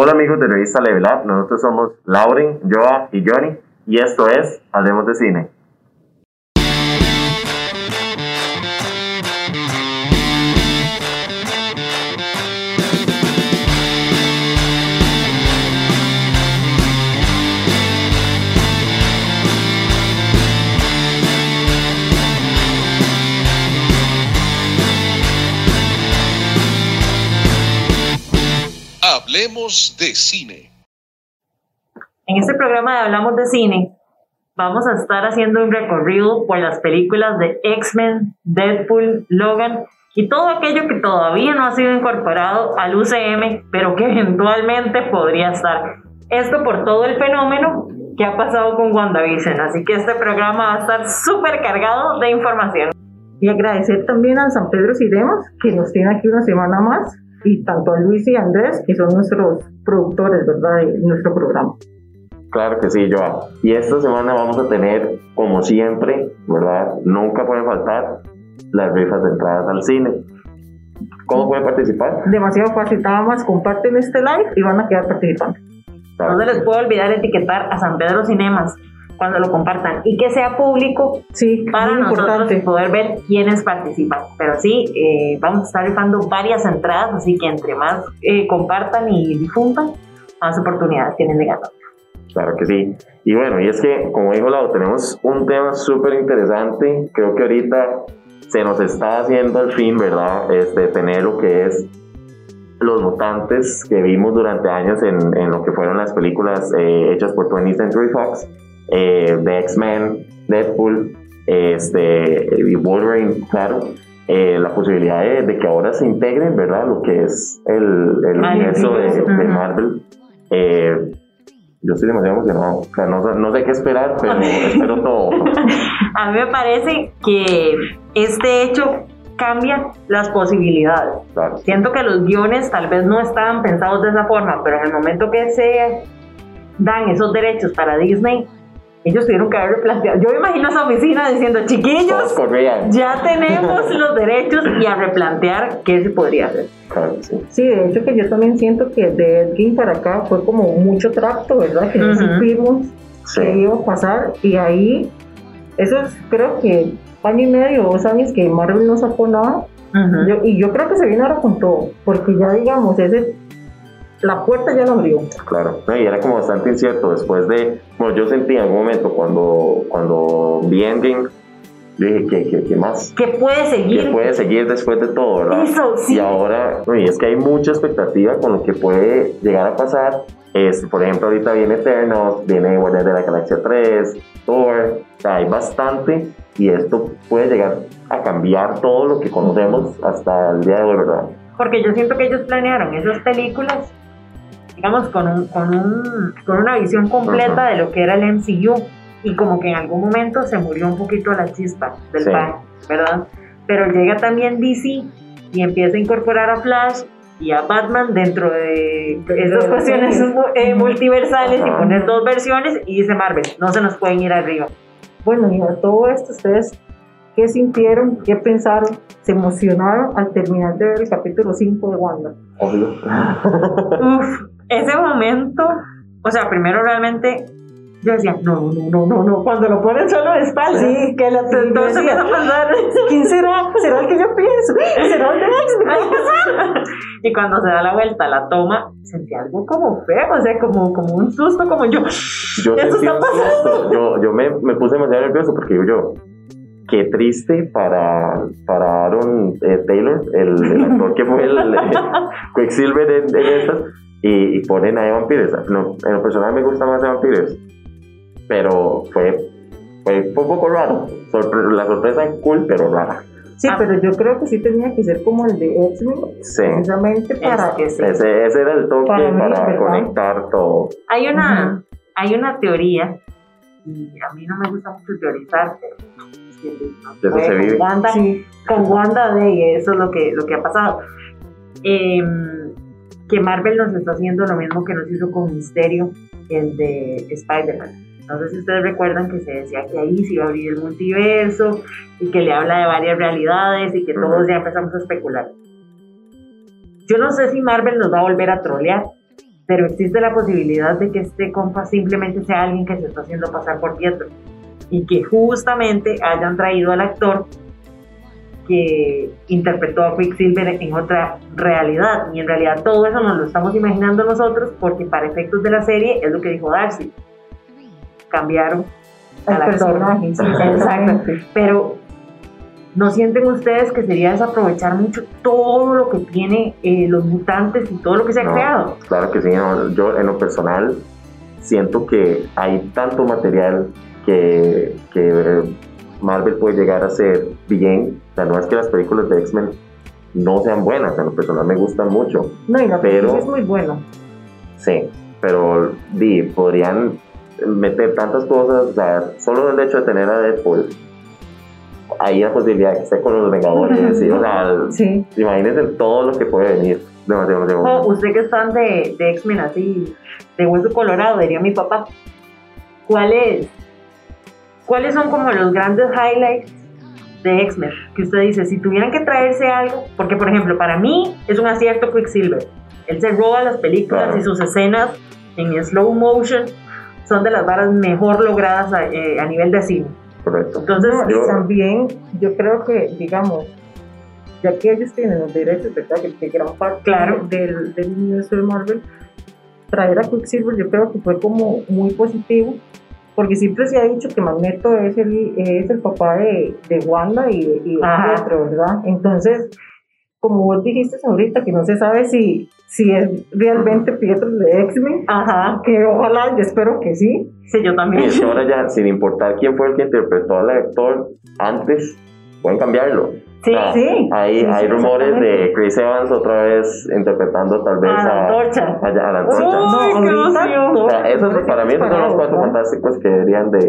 Hola amigos de Revista Level Up, nosotros somos Lauren, Joa y Johnny y esto es Hablemos de Cine. De cine. En este programa de Hablamos de cine vamos a estar haciendo un recorrido por las películas de X-Men, Deadpool, Logan y todo aquello que todavía no ha sido incorporado al UCM, pero que eventualmente podría estar. Esto por todo el fenómeno que ha pasado con WandaVision. Así que este programa va a estar súper cargado de información. Y agradecer también a San Pedro Sidemos, que nos tiene aquí una semana más, y tanto a Luis y a Andrés, que son nuestros productores, ¿verdad?, de nuestro programa. Claro que sí, Joa. Y esta semana vamos a tener, como siempre, ¿verdad? Nunca puede faltar las rifas de entradas al cine. ¿Cómo pueden participar? Demasiado fácil, nada más comparten este live y van a quedar participando. Claro. No se les puede olvidar etiquetar a San Pedro Cinemas cuando lo compartan y que sea público Sí, para muy nosotros importante. poder ver quiénes participan. Pero sí, eh, vamos a estar rifando varias entradas, así que entre más eh, compartan y difundan, más oportunidades tienen de ganar. Claro que sí. Y bueno, y es que, como dijo Lau, tenemos un tema súper interesante. Creo que ahorita se nos está haciendo al fin, ¿verdad? Este, tener lo que es los mutantes que vimos durante años en, en lo que fueron las películas eh, hechas por 20th Century Fox, eh, de X-Men, Deadpool, este, y Wolverine, claro. eh, la posibilidad de, de que ahora se integren, ¿verdad? Lo que es el, el Ay, universo de. Marvel. Eh, yo estoy demasiado emocionado. O sea, no, sé- no sé qué esperar, pero espero todo. A mí me parece que este hecho cambia las posibilidades. Claro. Siento que los guiones tal vez no estaban pensados de esa forma, pero en el momento que se dan esos derechos para Disney, ellos tuvieron que haber replanteado. Yo me imagino esa oficina diciendo, chiquillos, corrían. ya tenemos los derechos y a replantear qué se podría hacer. Claro sí. Sí, de hecho que yo también siento que de Edgin para acá fue como mucho tracto, ¿verdad? Que no Ujú. supimos Sí. qué iba a pasar y ahí, esos creo que año y medio, dos años que Marvel no sacó nada, yo- y yo creo que se viene ahora con todo, porque ya digamos, ese, la puerta ya la abrió. Claro, no, y era como bastante incierto después de, bueno, yo sentí en algún momento cuando, cuando vi Endgame, dije, ¿qué, qué, qué más? ¿Qué puede ¿Qué seguir? puede seguir después de todo, verdad? Eso, sí. Y ahora, no, y es que hay mucha expectativa con lo que puede llegar a pasar. Este, por ejemplo, ahorita viene Eternals, viene Guardianes de la Galaxia 3, Thor, o sea, hay bastante y esto puede llegar a cambiar todo lo que conocemos hasta el día de hoy, ¿verdad? Porque yo siento que ellos planearon esas películas, digamos, con, un, con, un, con una visión completa Ajá. de lo que era el MCU. Y como que en algún momento se murió un poquito la chispa del Sí. pan, ¿verdad? Pero llega también DC y empieza a incorporar a Flash y a Batman dentro de esas cuestiones eh, multiversales y poner dos versiones y dice Marvel, no se nos pueden ir arriba. Bueno, y a todo esto, ¿ustedes qué sintieron, qué pensaron, se emocionaron al terminar de ver el capítulo 5 de Wanda? Obvio. Uf, ese momento, o sea, primero realmente yo decía, no, no, no, no, no, cuando lo ponen solo de espalda. Sí, que la Entonces empieza a pasar. ¿Quién será? ¿Será el que yo pienso? ¿Será el de y cuando se da la vuelta, la toma, sentí algo como feo, o sea, como, como un susto, como yo. Yo Eso sentí está un pasando. susto. Yo, yo me, me puse demasiado nervioso porque digo yo, qué triste para, para Aaron eh, Taylor, el, el actor que fue el, eh, Quicksilver en, en estas, y, y ponen a Evan. No, en lo personal me gusta más Evan Peters, pero fue, fue un poco raro. Sorpre- la sorpresa es cool, pero rara. Sí, Ah. pero yo creo que sí tenía que ser como el de X-Men, Sí. precisamente para... que sí. Ese, ese era el toque Para mí, conectar todo. Hay una, hay una teoría, y a mí no me gusta mucho teorizar, pero no eso se vive. Wanda, Sí, con Wanda de eso es lo que, lo que ha pasado. Em, que Marvel nos está haciendo lo mismo que nos hizo con Misterio, el de Spider-Man. No sé si ustedes recuerdan que se decía que ahí se iba a abrir el multiverso y que le habla de varias realidades y que todos ya empezamos a especular. Yo no sé si Marvel nos va a volver a trolear pero existe la posibilidad de que este compa simplemente sea alguien que se está haciendo pasar por Pietro y que justamente hayan traído al actor que interpretó a Quicksilver en otra realidad. Y en realidad todo eso nos lo estamos imaginando nosotros porque para efectos de la serie es lo que dijo Darcy. Cambiaron al personaje. Exacto. Pero ¿no sienten ustedes que sería desaprovechar mucho todo lo que tiene eh, los mutantes y todo lo que se ha creado? Claro que sí. yo en lo personal siento que hay tanto material que, que Marvel puede llegar a ser bien. O sea, no es que las películas de X-Men no sean buenas, en lo personal me gustan mucho. No, y la pero, es muy buena. Sí, pero di, podrían meter tantas cosas, o sea, solo el hecho de tener a Deadpool, hay la posibilidad de que esté con los Vengadores, o sea, sí. imagínense todo lo que puede venir. Demasiado, demasiado. Oh, usted que es fan de, de X-Men así, de hueso colorado, diría mi papá, ¿cuál es ¿Cuáles son como los grandes highlights de X-Men? Que usted dice, si tuvieran que traerse algo, porque por ejemplo, para mí es un acierto Quicksilver. Él se roba las películas y sus escenas en slow motion son de las varas mejor logradas a, eh, nivel de cine. Correcto. Entonces, también yo creo que, digamos, ya que ellos tienen los derechos, ¿verdad? Que, gran parte claro. del, del universo de Marvel, traer a Quicksilver yo creo que fue como muy positivo porque siempre se ha dicho que Magneto es el, es el papá de, de Wanda y, y de Pietro, ¿verdad? Entonces, como vos dijiste ahorita, que no se sabe si, si es realmente Pietro de X-Men, que ojalá, yo espero que sí. Sí, yo también. Y ahora ya, sin importar quién fue el que interpretó al actor antes, pueden cambiarlo. Sí, sí. Hay, hay rumores de Chris Evans otra vez interpretando tal vez a, la antorcha. A, a, la antorcha. no, o sea, eso para mí esos son los cuatro fantásticos que deberían de,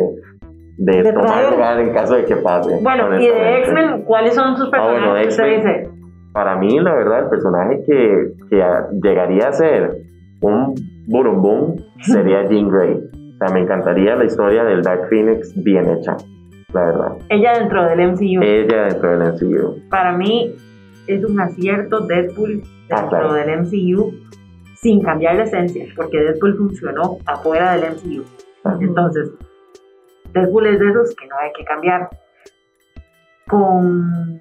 de, tomar lugar en caso de que pase. Bueno, y de X-Men, ¿cuáles son sus personajes? Ah, bueno, dice? Para mí, la verdad, el personaje que, que llegaría a ser un burumbum sería Jean Grey. O sea, me encantaría la historia del Dark Phoenix bien hecha la verdad. Ella dentro del MCU. Ella dentro del MCU. Para mí es un acierto Deadpool ah, dentro del MCU sin cambiar la esencia, porque Deadpool funcionó afuera del MCU. Entonces, Deadpool es de esos que no hay que cambiar. Con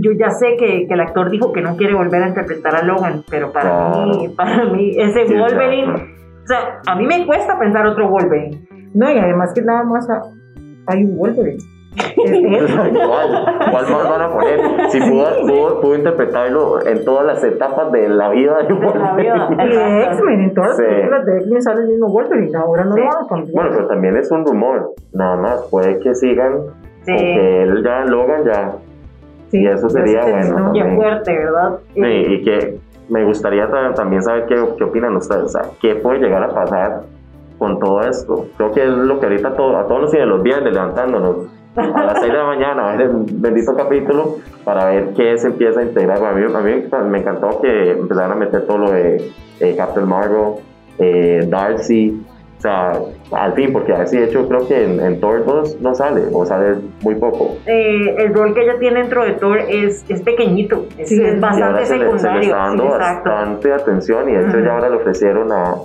yo ya sé que, que, el actor dijo que no quiere volver a interpretar a Logan, pero para mí, para mí, ese Wolverine, o sea, a mí me cuesta pensar otro Wolverine. No, y además que nada más hay un Wolverine. ¿Cuál, más van a poner? Si pudo, pudo, interpretarlo en todas las etapas de la vida de Wolverine. Y de X-Men, en todas las películas de X-Men sale el mismo Wolverine, ahora no lo van a cambiar. Bueno, pero también es un rumor, nada más, puede que sigan, sí. que él ya, Logan ya. Sí, y eso sería bueno. Qué fuerte, ¿verdad? Sí, y que me gustaría también saber qué, qué opinan ustedes, o sea, qué puede llegar a pasar con todo esto. Creo que es lo que ahorita todo, a todos nos tiene los viernes levantándonos a las 6 de la mañana a ver el bendito capítulo para ver qué se empieza a integrar. A mí, a mí me encantó que empezaran a meter todo lo de eh, Captain Marvel, eh, Darcy, o sea, al fin, porque así de hecho creo que en, en, Thor 2 no sale, o sale muy poco. Eh, el rol que ella tiene dentro de Thor es, es pequeñito, es, bastante secundario. Se le, está dando bastante atención y de hecho ya ahora le ofrecieron a,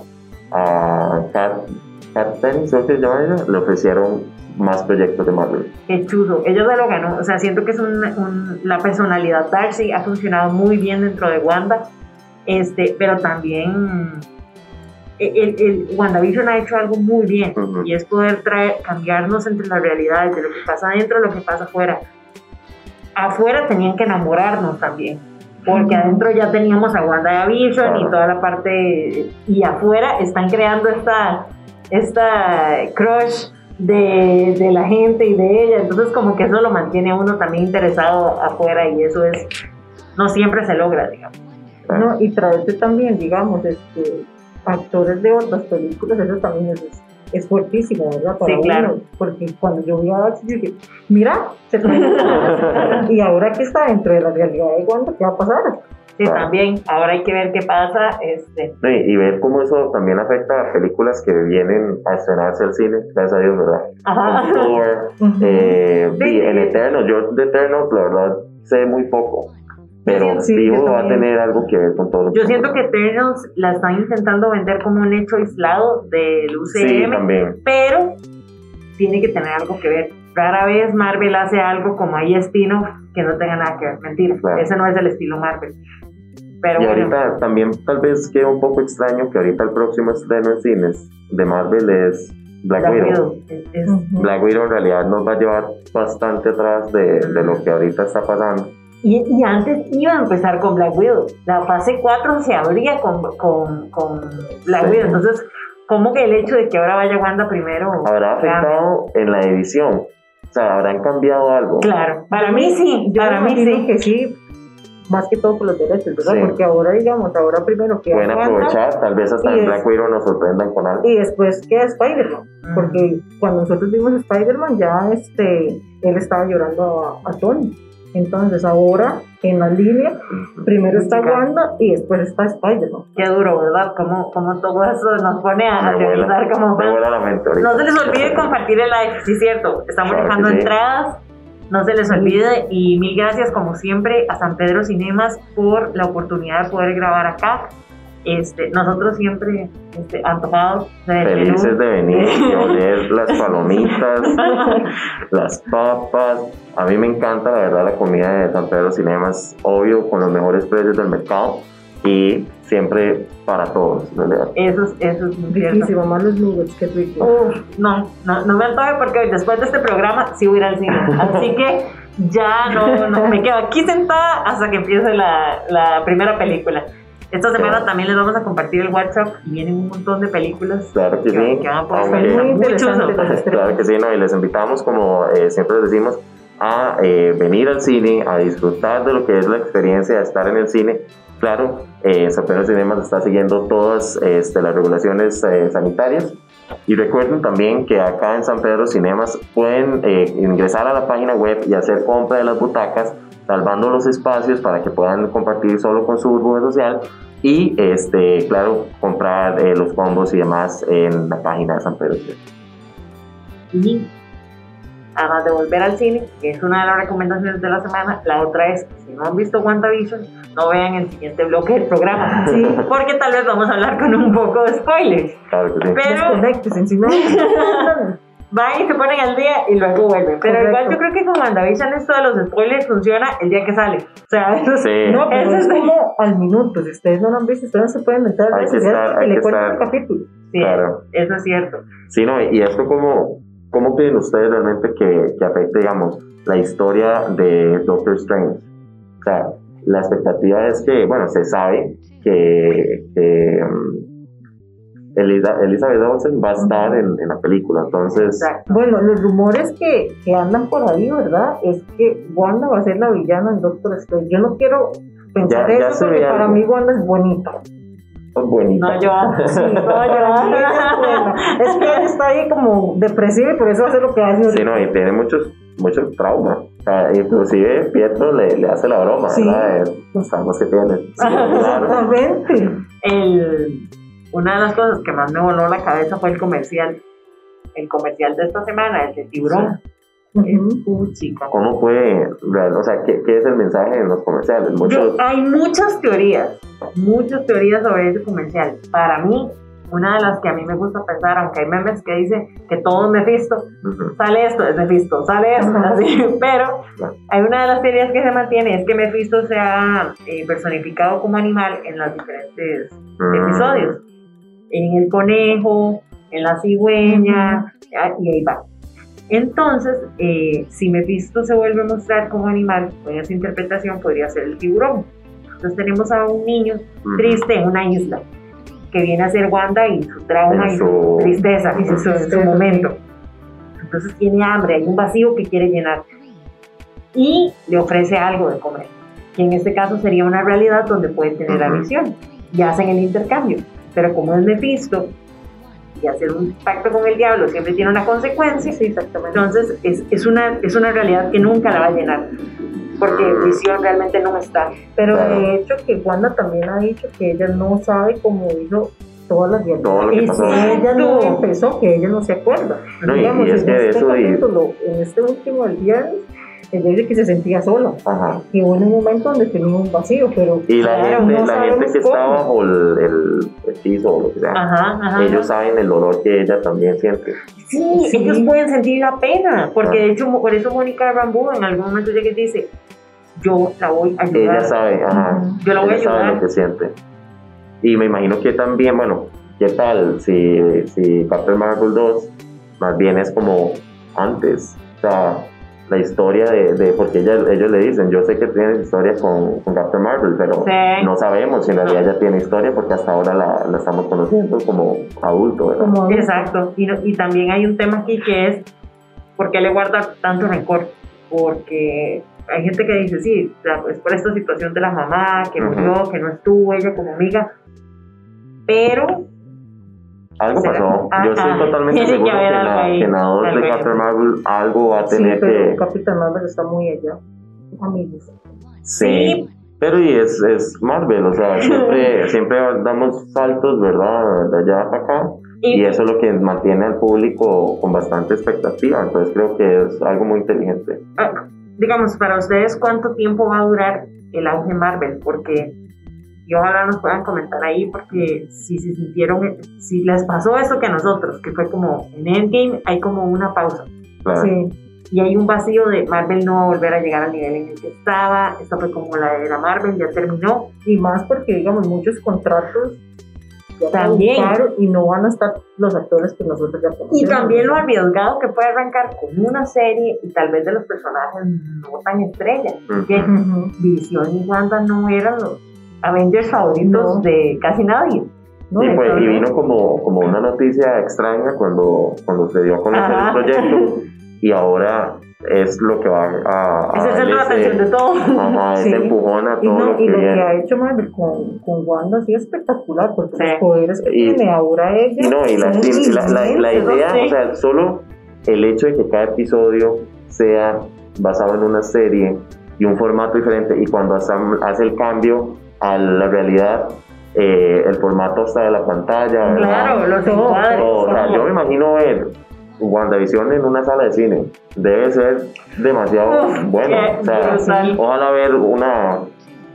a Kat, creo que llama ella, le ofrecieron más proyectos de Marvel. Qué chudo, ellos ya lo ganó, o sea, siento que es un, la personalidad Darcy ha funcionado muy bien dentro de Wanda, este, pero también el, el, WandaVision ha hecho algo muy bien y es poder traer, cambiarnos entre las realidades de lo que pasa adentro y lo que pasa afuera. Afuera tenían que enamorarnos también porque adentro ya teníamos a WandaVision y toda la parte, y afuera están creando esta, esta crush de, de, la gente y de ella, entonces como que eso lo mantiene a uno también interesado afuera y eso es, no siempre se logra, digamos. No, y traerte también, digamos, este, actores de otras películas, eso también es, es fuertísimo, ¿verdad? Para sí, claro. porque cuando yo vi a Dax, yo dije, mira, se y ahora que está dentro de la realidad de Wanda, ¿qué va a pasar? Sí, también, ahora hay que ver qué pasa. Este. Sí, y ver cómo eso también afecta a películas que vienen a estrenarse al cine, gracias a Dios, ¿verdad? Ajá. Thor, eh, sí. el Eterno, yo de Eterno, la verdad, sé muy poco. Pero Sí, yo va a tener algo que ver con todo lo Yo siento que Eternals la están intentando vender como un hecho aislado del UCM, Sí, también. pero tiene que tener algo que ver. Rara vez Marvel hace algo como ahí spin-off que no tenga nada que ver. Mentira, Claro. ese no es el estilo Marvel. Pero Y bueno, ahorita también tal vez queda un poco extraño que ahorita el próximo estreno en cines de Marvel es Black, Black Widow. Es-. Black Widow en realidad nos va a llevar bastante atrás de, de lo que ahorita está pasando. Y, y antes iba a empezar con Black Widow. La fase 4 se abría con, con, con Black Sí. Widow. Entonces, ¿cómo que el hecho de que ahora vaya Wanda primero? ¿Habrá cambia? afectado en la edición? O sea, ¿habrán cambiado algo? Claro, para mí sí, Yo para mí sí. que sí, más que todo por los derechos, ¿verdad? Sí. Porque ahora, digamos, ahora primero que Pueden aprovechar, tal vez hasta Y en Black Widow nos sorprendan con algo. y después queda Spider-Man. Porque cuando nosotros vimos Spider-Man, ya este, él estaba llorando a, a Tony. Entonces ahora, en la línea, primero está. Wanda y después está Spider-Man. Qué duro, ¿verdad? Como, como todo eso nos pone a, a Me vuela, teorizar como. No se les olvide compartir el live, sí, cierto. Estamos Claro dejando sí. entradas. No se les olvide y mil gracias como siempre a San Pedro Cinemas por la oportunidad de poder grabar acá. Este, nosotros siempre este, antojados de Felices de venir y oler las palomitas, las papas. A mí me encanta, la verdad, la comida de San Pedro Cinemas, obvio, con los mejores precios del mercado y siempre para todos, realidad. Eso es, eso es. Riquísimo, más los nuggets, qué rico. Uf, no, no, no me antoje porque después de este programa sí voy a ir al cine. Así que ya no, no, me quedo aquí sentada hasta que empiece la, la primera película. Esta semana también les vamos a compartir el WhatsApp y vienen un montón de películas. Claro que Que- sí. que van por aunque- salir. Muy Mucho interesante uso. los estrenos. Claro que sí, ¿no? y les invitamos, como eh, siempre les decimos, a eh, venir al cine, a disfrutar de lo que es la experiencia de estar en el cine. Claro, eh, San Pedro Cinemas está siguiendo todas este, las regulaciones eh, sanitarias. Y recuerden también que acá en San Pedro Cinemas pueden eh, ingresar a la página web y hacer compra de las butacas, salvando los espacios para que puedan compartir solo con su burbuja social y, este, claro, comprar eh, los combos y demás en la página de San Pedro. Y además de volver al cine, que es una de las recomendaciones de la semana, la otra es, si no han visto WandaVision, no vean el siguiente bloque del programa. Sí. Porque tal vez vamos a hablar con un poco de spoilers. Claro que sí. Pero. van y se ponen al día y luego vuelven. Pero Correcto. igual yo creo que con WandaVision esto de los spoilers funciona el día que sale. O sea, eso es- Sí. No, pero Eso es sí. como al minuto. Si ustedes no lo han visto, ustedes no se pueden meter a hay le cuentan el capítulo. sí, Claro. eso es cierto. Sí, no, y esto cómo, cómo creen ustedes realmente que, que afecte, digamos, la historia de Doctor Strange. O sea, la expectativa es que, bueno, se sabe que, que, mm, Elisa- Elizabeth Olsen va a estar en, en la película, entonces, Exacto. Bueno, los rumores que, que andan por ahí, ¿verdad? Es que Wanda va a ser la villana en Doctor Strange. Yo no quiero pensar Ya- ya eso porque para algo. mí Wanda es bonita. es bonita. No, yo. Sí, No, yo. Es que ella está ahí como depresiva y por eso hace lo que hace. Sí, no, y tiene muchos, muchos traumas. O sea, inclusive Pietro le, le hace la broma, Sí. ¿verdad? Los traumas que tiene. Sí, claro. Exactamente. el, una de las cosas que más me voló la cabeza fue el comercial. El comercial de esta semana, el de tiburón. Es Ujú. chica. ¿Cómo puede, o sea, ¿qué, qué es el mensaje en los comerciales? Muchos, hay muchas teorías, muchas teorías sobre ese comercial. Para mí, una de las que a mí me gusta pensar, aunque hay memes que dicen que todo es Mephisto, Ujú. sale esto, es Mephisto, sale esto, Ajá. así, pero hay una de las teorías que se mantiene, es que Mephisto se ha eh, personificado como animal en los diferentes Mm. episodios. En el conejo, en la cigüeña, y ahí va. Entonces, eh, si Mephisto se vuelve a mostrar como animal, en esa interpretación podría ser el tiburón. Entonces tenemos a un niño triste en una isla, que viene a ser Wanda y su trauma y su tristeza y su, su- su momento. Entonces tiene hambre, hay un vacío que quiere llenar. Y le ofrece algo de comer, que en este caso sería una realidad donde puede tener la visión. Y hacen el intercambio. Pero como es Mephisto, y hacer un pacto con el diablo siempre tiene una consecuencia, Sí, exactamente. entonces es, es, una, es una realidad que nunca la va a llenar. Porque visión realmente no está. Pero de hecho que Wanda también ha dicho que ella no sabe cómo hizo todas las Todo lo que pasó. Ella no empezó, que ella no se acuerda. No, y- Digamos, y es en que este eso y- capítulo, en este último del viernes, ella dice que se sentía sola. Ajá. Y hubo un momento donde tenía un vacío, pero. Y la claro, gente, no la gente que sabemos está cómo. bajo el, el hechizo o lo que sea, Ajá, ajá. ellos saben el dolor que ella también siente. Sí, Sí. ellos pueden sentir la pena, porque de hecho por eso Mónica Rambo en algún momento llega y dice, yo la voy a ayudar. Ella sabe. Yo la voy a ella sabe ayudar. lo que siente. Y me imagino que también, bueno, ¿qué tal si, si Captain Marvel 2 más bien es como antes? O sea, la historia de, de porque ella- ellos le dicen, yo sé que tienes historia con, con Captain Marvel, pero Sí. no sabemos si en realidad ella tiene historia porque hasta ahora la, la estamos conociendo como adulto, ¿verdad? Como Exacto, y, no- y también hay un tema aquí que es, ¿por qué le guarda tanto rencor? Porque hay gente que dice, sí, es por esta situación de la mamá, que murió, que no estuvo ella como amiga, pero Algo pasó. Ah, Yo estoy totalmente Tiene que seguro que, la, que la dos de. Captain Marvel algo va a Sí, tener pero que... Capitán Marvel está muy allá. Amigos. Sí, pero y es, es Marvel, o sea, siempre, siempre damos saltos, ¿verdad? De allá para acá. Y- Y eso es lo que mantiene al público con bastante expectativa. Entonces creo que es algo muy inteligente. ah, digamos, para ustedes, ¿cuánto tiempo va a durar el auge Marvel? Porque, y ojalá nos puedan comentar ahí, porque si se sintieron, si les pasó eso que a nosotros, que fue como en Endgame, hay como una pausa. Claro. Sí. y hay un vacío de Marvel no va a volver a llegar al nivel en el que estaba, esta fue como la era Marvel, ya terminó, Y más porque, digamos, muchos contratos ya También. y no van a estar los actores que nosotros ya conocemos. y también lo arriesgado que puede arrancar con una serie y tal vez de los personajes no tan estrellas, Ujú. que Ujú. Visión y Wanda no eran los Avengers favoritos No. de casi nadie. No, y, pues, y entonces- vino como, como una noticia extraña cuando, cuando se dio a conocer Ajá. el proyecto y ahora es lo que va a, a Es el centro de atención de todo. Ajá, Sí. ese empujón a Y, todo no, lo que y lo que ha hecho Marvel con, con Wanda ha sido espectacular, porque Sí. los poderes que Y- tiene ahora ella. Y no, y la, y la, la- la idea, sí. o sea, solo el hecho de que cada episodio sea basado en una serie y un formato diferente, y cuando hace, hace el cambio a la realidad, eh, el formato hasta de la pantalla, ¿verdad? Claro, los encuadres. O sea, yo me imagino ver WandaVision en una sala de cine. Debe ser demasiado Uf, bueno. qué O sea, brutal. ojalá ver una,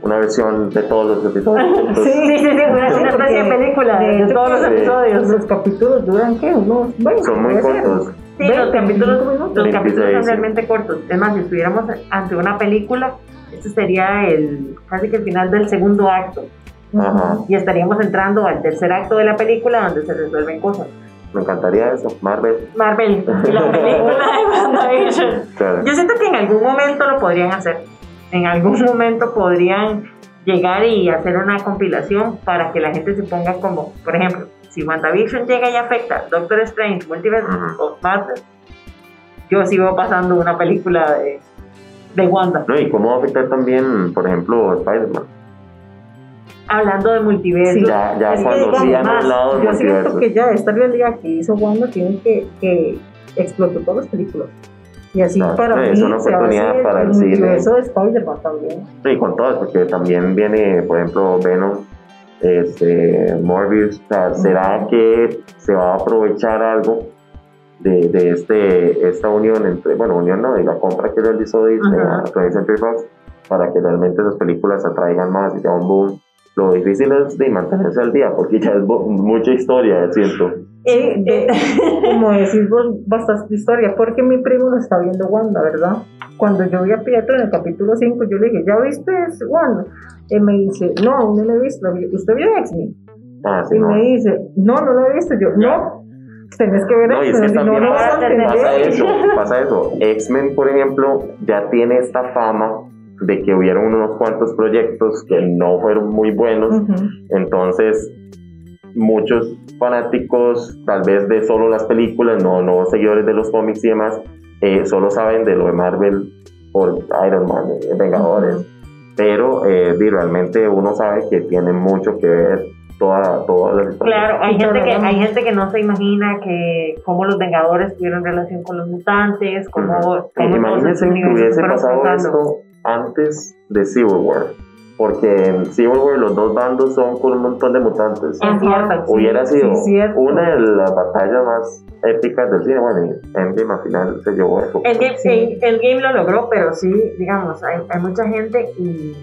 una versión de todos los episodios. Sí, sí, sí, una, una especie de película de, todos los episodios. Los capítulos duran, ¿qué? Unos 20. Son muy cortos. Sí, los 20, capítulos, 25 minutos. los 26, capítulos son sí. realmente cortos. Es más, si estuviéramos ante una película, este sería el casi que el final del segundo acto. Ajá. Y estaríamos entrando al tercer acto de la película donde se resuelven cosas. Me encantaría eso, Marvel. Marvel y la película de WandaVision. Claro. Yo siento que en algún momento lo podrían hacer. En algún momento podrían llegar y hacer una compilación para que la gente se ponga como, por ejemplo, si WandaVision llega y afecta Doctor Strange, Multiverse of Madness, yo sigo pasando una película de, de Wanda. No, y cómo va a afectar también, por ejemplo, Spider-Man. Hablando de multiverso. Sí, Ya, ya cuando sí han hablado de Yo siento que ya esta realidad que hizo Wanda tiene que, que explotar todas las películas. Y así Claro, para es mí una oportunidad para el el cine. universo de Spider-Man también. Sí, con todas, porque también viene, por ejemplo, Venom, este, Morbius. O sea, ¿será que se va a aprovechar algo de, de este, esta unión entre, bueno, unión no, de la compra que realizó Disney Ajá. a 20th Century Fox para que realmente esas películas atraigan más y sea un boom? Lo difícil es de mantenerse al día, porque ya es mucha historia, siento. Eh, eh, Como decís vos, bastante historia, porque mi primo lo está viendo Wanda, ¿verdad? Cuando yo vi a Pietro en el capítulo 5, yo le dije, ¿ya viste ese Wanda? Y me dice, no, aún no lo he visto. ¿Usted vio X-Men? Ah, sí, Y no. me dice, no, no lo he visto. Yo, no, tenés que ver No, y es que X-Men, no, no pasa- pasa eso, pasa eso. X-Men, por ejemplo, ya tiene esta fama de que hubieron unos cuantos proyectos que no fueron muy buenos, Ujú. entonces muchos fanáticos, tal vez de solo las películas, no, no seguidores de los cómics y demás, eh, solo saben de lo de Marvel por Iron Man, eh, Vengadores, pero eh, realmente uno sabe que tiene mucho que ver toda, toda la historia. Claro, hay gente, que, hay gente que no se imagina que cómo los Vengadores tuvieron relación con los mutantes, cómo, Ujú. cómo todos Imagínense que hubiese pasado esto antes de Civil War. porque en Civil War los dos bandos son con un montón de mutantes. Es cierto. Hubiera sido sí, cierto. una de las batallas más épicas del cine. Bueno, y Endgame al final se llevó eso. El game, Sí. el, el game lo logró, pero sí, digamos, hay, hay mucha gente y,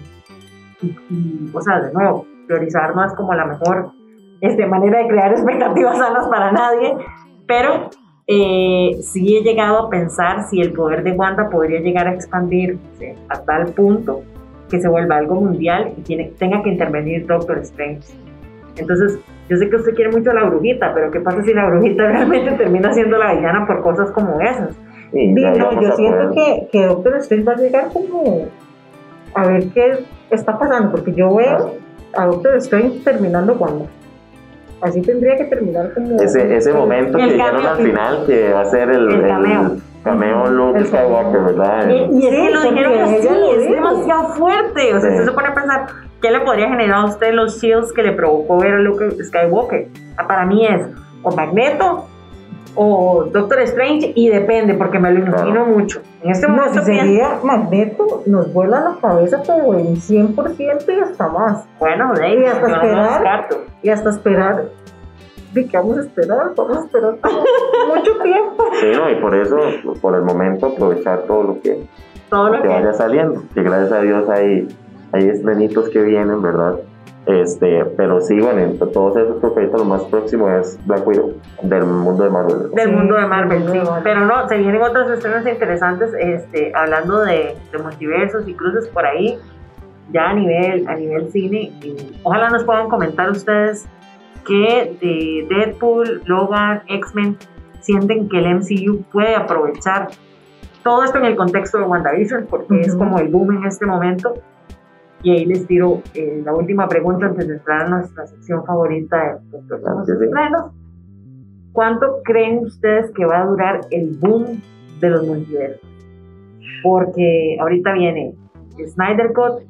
y- y, o sea, de nuevo, priorizar no es como la mejor este, manera de crear expectativas sanas para nadie, pero eh, sí he llegado a pensar si el poder de Wanda podría llegar a expandirse a tal punto que se vuelva algo mundial y tiene, tenga que intervenir Doctor Strange. Entonces, yo sé que usted quiere mucho a la brujita, pero ¿qué pasa si la brujita realmente termina siendo la villana por cosas como esas? Y Sí, ya no, íbamos yo siento que, que Doctor Strange va a llegar como a ver qué está pasando, porque yo veo a Doctor Strange terminando cuando. Así tendría que terminar como. Ese, ese momento que dijeron al final que va a ser el, El cameo. el cameo Luke. Skywalker, ¿verdad? Y- y es Sí, que lo dijeron así, es demasiado fuerte. O sea, Sí. usted se pone a pensar, ¿qué le podría generar a usted los chills que le provocó ver a Luke Skywalker? Ah, Para mí es o Magneto o Doctor Strange y depende, porque me lo imagino mucho. En este No, momento si pienso, sería Magneto, nos vuela la cabeza, pero en 100% y hasta más. bueno, de Y ahí, hasta yo no esperar. Y hasta esperar. ¿De qué vamos a esperar? Vamos a esperar mucho tiempo. Sí, no, y por eso, por el momento, aprovechar todo lo que, Todo lo que vaya que... saliendo. Que gracias a Dios hay, hay estrenitos que vienen, ¿verdad? Este, pero sí, bueno, entre todos esos ahorita lo más próximo es Black Widow, del mundo de Marvel. Del Sí, mundo de Marvel, sí. Pero no, se vienen otras escenas interesantes, este, hablando de, de multiversos y cruces por ahí, ya a nivel, a nivel cine. Y ojalá nos puedan comentar ustedes que de Deadpool, Logan, X-Men sienten que el MCU puede aprovechar todo esto en el contexto de WandaVision, porque es Ujú. como el boom en este momento. Y ahí les tiro eh, la última pregunta antes de entrar a nuestra sección favorita de los estrenos. ¿Cuánto creen ustedes que va a durar el boom de los multiversos? Porque ahorita viene Snyder Cut,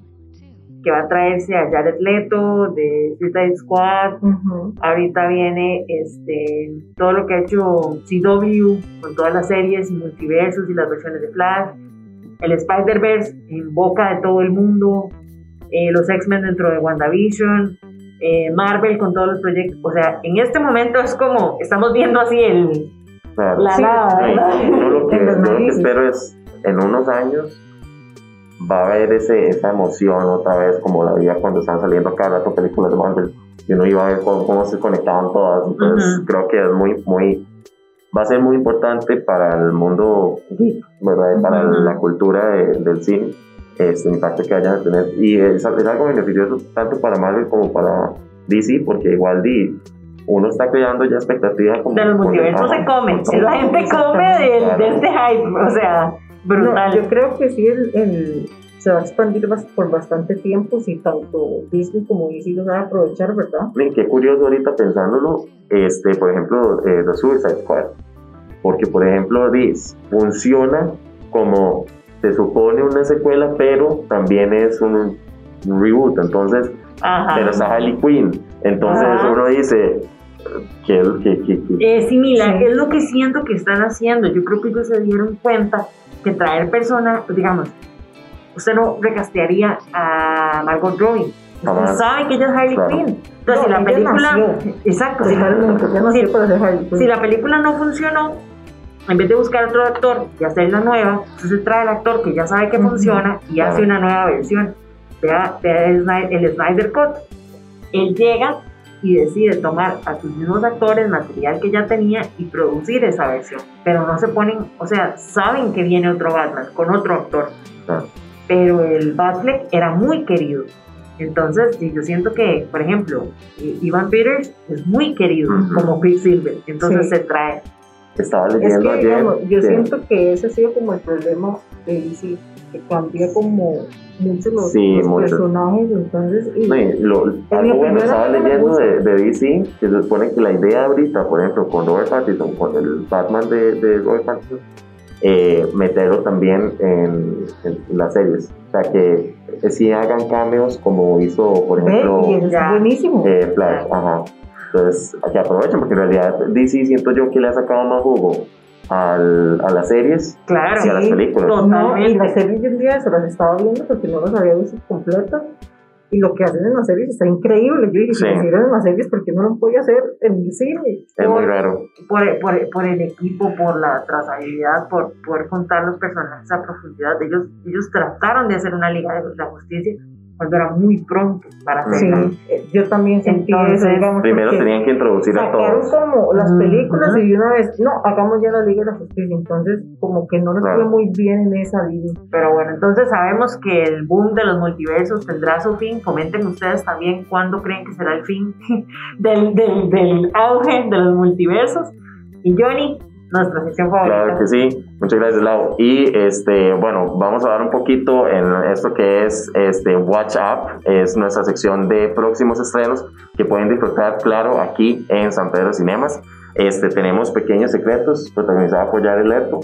que va a traerse a Jared Leto de Suicide Squad. Ujú. Ahorita viene este, todo lo que ha hecho CW con todas las series y multiversos y las versiones de Flash. El Spider-Verse en boca de todo el mundo. Eh, los X-Men dentro de WandaVision. eh, Marvel con todos los proyectos. O sea, en este momento es como, estamos viendo así el, Claro. la Sí, ¿verdad? yo lo que, yo lo espero es, en unos años, va a haber ese, esa emoción otra vez, como la había cuando estaban saliendo cada rato películas de Marvel, y uno iba a ver cómo, cómo se conectaban todas. Entonces, creo que es muy, muy, va a ser muy importante para el mundo geek, ¿verdad? Y para la cultura de- del cine, este impacto que vayan a tener. Y es, es algo beneficioso tanto para Marvel como para DC, porque igual di, uno está creando ya expectativa como De los multiversos se come. con- La gente come de, de este hype. O sea, brutal. No, yo creo que sí, el, el- se va a expandir por bastante tiempo si tanto Disney como DC lo sabe aprovechar, ¿verdad? Miren, qué curioso ahorita pensándolo, este, por ejemplo, eh, The Suicide Squad. Porque, por ejemplo, Dis funciona como se supone una secuela, pero también es un, reboot. Entonces, Ajá. pero está Harley Quinn. Entonces Ajá. uno dice que, que, que- Es similar, Sí. es lo que siento que están haciendo. Yo creo que ellos se dieron cuenta que traer personas, digamos, usted no recastearía a Margot Robbie. Usted sabe que ella es Harley Claro. Quinn. Entonces, si No, la ella película. nació. Exacto. si- si- si la película no funcionó, en vez de buscar otro actor y hacer la nueva, entonces trae el actor que ya sabe que Ujú. funciona y hace una nueva versión. Vea, vea el, el Snyder Cut. Él llega y decide tomar a sus mismos actores, material que ya tenía y producir esa versión. Pero no se ponen, o sea, saben que viene otro Batman con otro actor. Pero el Batfleck era muy querido. Entonces, yo siento que, por ejemplo, I- Ivan Peters es muy querido Ujú. como Quicksilver. Entonces Sí. se trae. Estaba Es leyendo que, ayer. digamos, yo que- siento que ese ha sido como el problema de DC, que cambia como mucho los, Sí, los mucho. personajes, entonces... y- y lo- algo bueno estaba leyendo de, de DC que se supone que la idea ahorita, por ejemplo, con Robert Pattinson, con el Batman de, de Robert Pattinson, eh, meterlo también en, en las series. O sea, que eh, sí hagan cameos como hizo, por ejemplo, es eh, Flash. Ajá. Entonces, que aprovechen, porque en realidad DC siento yo que le ha sacado más jugo al, a las series Claro. y a las Sí, películas. no, y las series de un día se las estaba viendo porque no las había visto completas y lo que hacen en las series está increíble. Yo dije, si lo hicieron en las series, ¿por qué no lo podía hacer en el cine? Es muy raro. Por, por, por, el equipo, por la trazabilidad, por poder contar los personajes a profundidad. Ellos, ellos trataron de hacer una Liga de la Justicia cuando era muy pronto para hacerlo. Sí, yo también sentí eso, digamos. Primero tenían que introducir a todos. como las películas y una vez, no, hagamos ya la Liga de la Justicia. Entonces, como que no les fue muy bien en esa línea. Pero bueno, entonces sabemos que el boom de los multiversos tendrá su fin. Comenten ustedes también cuándo creen que será el fin del, del, del auge de los multiversos. Y Johnny, nuestra sección favorita. Claro que sí, muchas gracias Lau. Y este, bueno, vamos a dar un poquito en esto que es este Watch Up, es nuestra sección de próximos estrenos que pueden disfrutar, claro, aquí en San Pedro Cinemas. Este, tenemos Pequeños Secretos, protagonizada por Jared Leto,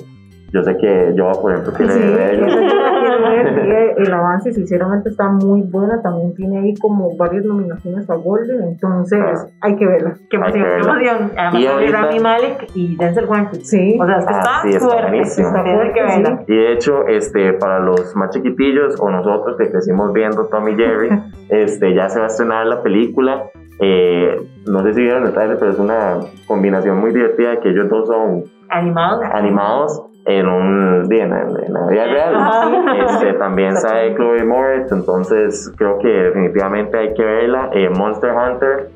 yo sé que yo, por ejemplo, quiere sí, ver El avance, sinceramente, está muy buena. También tiene ahí como varias nominaciones a Golden. Entonces, hay que verla. Qué emoción, qué emoción. Además, Rami Malek y Denzel Washington. Sí. O sea, es que está, ah, sí, está fuerte. Está fuerte que verla. Y de hecho, este, para los más chiquitillos o nosotros que crecimos viendo Tommy Jerry, este, ya se va a estrenar la película. Eh, no sé si vieron el trailer, pero es una combinación muy divertida de que ellos dos son animados. animados en un día en, la vida real. Este, también sale Chloe Moritz, entonces creo que definitivamente hay que verla. Eh, Monster Hunter,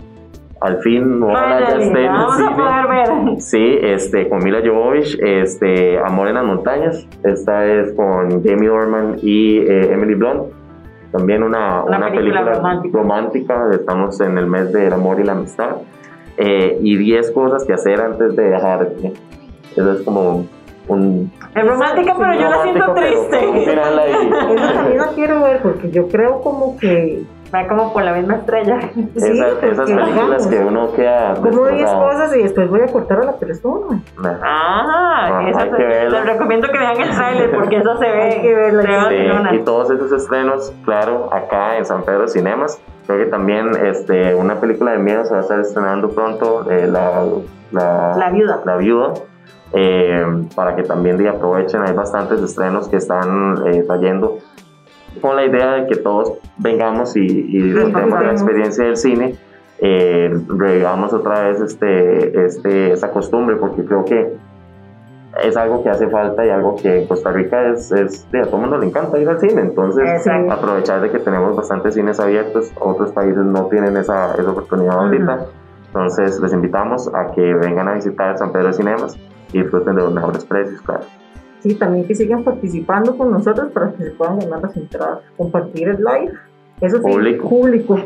al fin, ojalá ya esté en vamos a poder ver. Sí, este, con Mila Jovovich, este, Amor en las montañas, esta es con Jamie Dorman y eh, Emily Blunt. También una, una, película, romántica. estamos en el mes del amor y la amistad. Eh, y 10 cosas que hacer antes de dejar. Eso es como es romántica, pero yo la siento triste. Esa la quiero ver porque yo creo como que va como por la misma estrella. esas, películas que uno queda. Como 10 cosas y después voy a cortar a la persona. Ah, les recomiendo que vean el trailer porque eso se ve. que verla, y todos esos estrenos, claro, acá en San Pedro Cinemas. Creo que también este, una película de miedo se va a estar estrenando pronto, eh, la, la, la, viuda. La viuda eh, para que también de aprovechen. Hay bastantes estrenos que están eh, trayendo con la idea de que todos vengamos y, y disfrutemos la experiencia del cine, eh, revivamos otra vez este, este, esa costumbre, porque creo que es algo que hace falta y algo que en Costa Rica es, es a todo el mundo le encanta ir al cine, entonces aprovechar de que tenemos bastantes cines abiertos, otros países no tienen esa, esa oportunidad ahorita, entonces les invitamos a que vengan a visitar San Pedro Cinemas y disfruten de los mejores precios, claro. Sí, también que sigan participando con nosotros para que se puedan ganar las entradas, compartir el live, eso sí, público. público.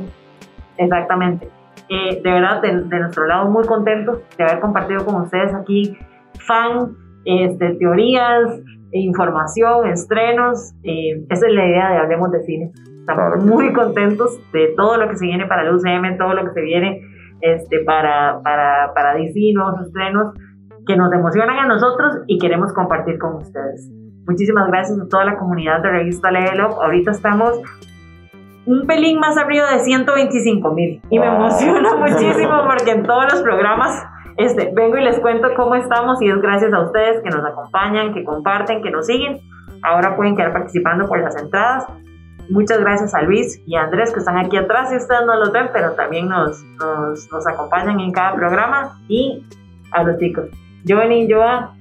Exactamente. Eh, de verdad, de, nuestro lado, muy contentos de haber compartido con ustedes aquí fan, este, teorías, información, estrenos. Eh, esa es la idea de Hablemos de Cine. Estamos muy contentos de todo lo que se viene para el UCM, todo lo que se viene este, para, para, para DC, nuevos estrenos que nos emocionan a nosotros y queremos compartir con ustedes. Muchísimas gracias a toda la comunidad de Revista Level Ahorita estamos un pelín más arriba de 125 mil y me emociona muchísimo porque en todos los programas este, vengo y les cuento cómo estamos y es gracias a ustedes que nos acompañan, que comparten, que nos siguen. Ahora pueden quedar participando por las entradas. Muchas gracias a Luis y a Andrés que están aquí atrás y ustedes no los ven, pero también nos, nos, nos acompañan en cada programa y a los chicos. Johnny, Joa,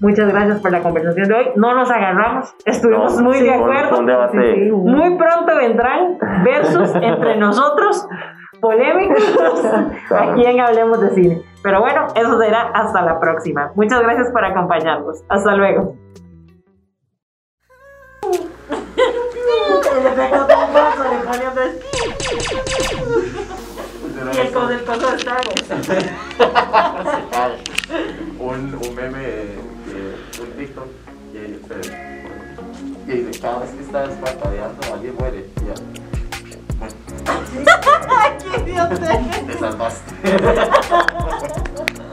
muchas gracias por la conversación de hoy. No nos agarramos, estuvimos muy de acuerdo. muy pronto vendrán versus entre nosotros polémicos aquí en Hablemos de Cine. Pero bueno, eso será hasta la próxima. Muchas gracias por acompañarnos. Hasta luego. Y el con el coso está un, un meme de, un TikTok que dice, que dice, cada vez que estás parpadeando alguien muere. Ya. ¡Qué idiota! Te salvaste.